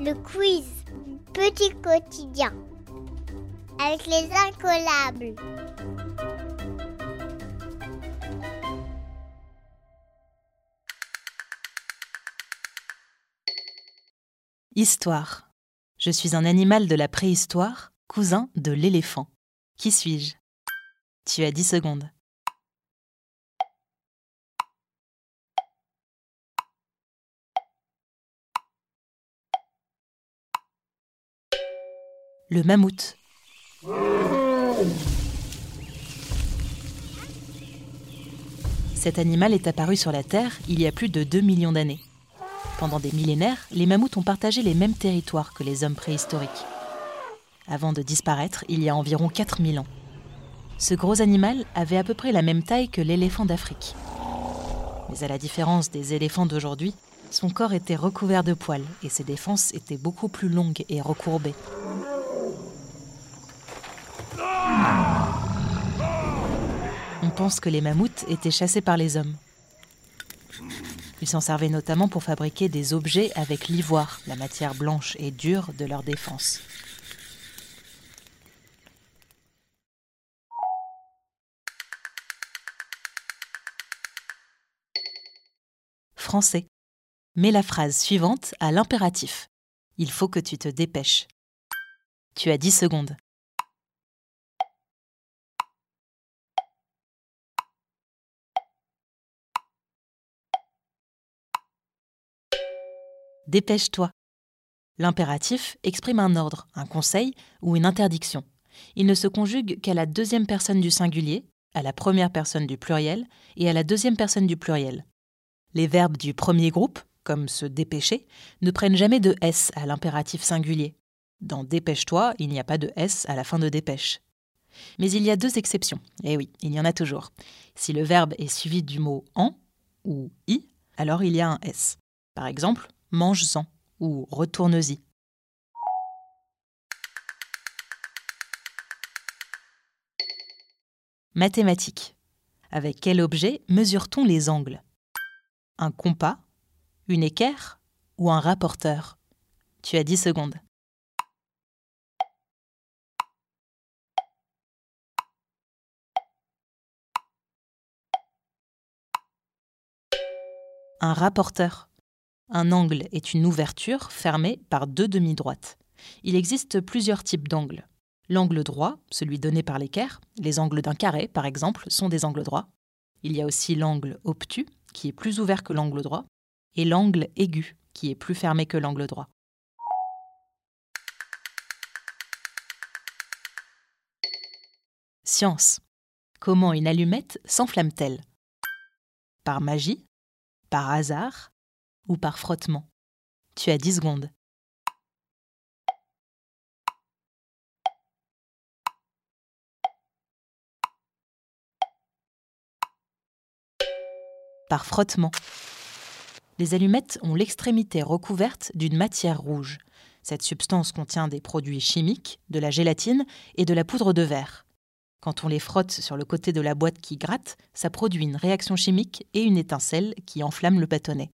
Le quiz Petit quotidien avec les incollables. Histoire. Je suis un animal de la préhistoire, cousin de l'éléphant. Qui suis-je? Tu as 10 secondes. Le mammouth. Cet animal est apparu sur la Terre il y a plus de 2 millions d'années. Pendant des millénaires, les mammouths ont partagé les mêmes territoires que les hommes préhistoriques. Avant de disparaître, il y a environ 4000 ans. Ce gros animal avait à peu près la même taille que l'éléphant d'Afrique. Mais à la différence des éléphants d'aujourd'hui, son corps était recouvert de poils et ses défenses étaient beaucoup plus longues et recourbées. On pense que les mammouths étaient chassés par les hommes. Ils s'en servaient notamment pour fabriquer des objets avec l'ivoire, la matière blanche et dure de leur défense. Français. Mets la phrase suivante à l'impératif. Il faut que tu te dépêches. Tu as 10 secondes. Dépêche-toi. L'impératif exprime un ordre, un conseil ou une interdiction. Il ne se conjugue qu'à la deuxième personne du singulier, à la première personne du pluriel et à la deuxième personne du pluriel. Les verbes du premier groupe, comme se dépêcher, ne prennent jamais de S à l'impératif singulier. Dans dépêche-toi, il n'y a pas de S à la fin de dépêche. Mais il y a deux exceptions. Eh oui, il y en a toujours. Si le verbe est suivi du mot en ou i, alors il y a un S. Par exemple, mange-en ou retourne-y. Mathématiques. Avec quel objet mesure-t-on les angles? Un compas, une équerre ou un rapporteur? Tu as 10 secondes. Un rapporteur. Un angle est une ouverture fermée par deux demi-droites. Il existe plusieurs types d'angles. L'angle droit, celui donné par l'équerre, les angles d'un carré par exemple, sont des angles droits. Il y a aussi l'angle obtus, qui est plus ouvert que l'angle droit, et l'angle aigu, qui est plus fermé que l'angle droit. Science. Comment une allumette s'enflamme-t-elle? Par magie? Par hasard? Ou par frottement Tu as 10 secondes. Par frottement. Les allumettes ont l'extrémité recouverte d'une matière rouge. Cette substance contient des produits chimiques, de la gélatine et de la poudre de verre. Quand on les frotte sur le côté de la boîte qui gratte, ça produit une réaction chimique et une étincelle qui enflamme le bâtonnet.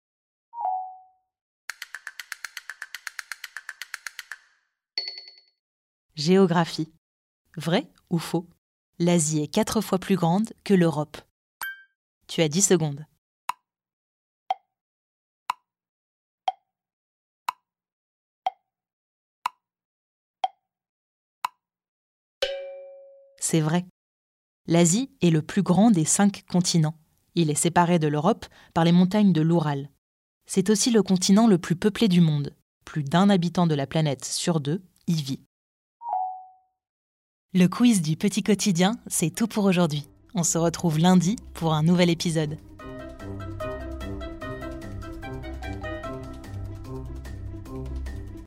Géographie. Vrai ou faux? L'Asie est quatre fois plus grande que l'Europe. Tu as 10 secondes. C'est vrai. L'Asie est le plus grand des cinq continents. Il est séparé de l'Europe par les montagnes de l'Oural. C'est aussi le continent le plus peuplé du monde. Plus d'un habitant de la planète sur deux y vit. Le quiz du petit quotidien, c'est tout pour aujourd'hui. On se retrouve lundi pour un nouvel épisode.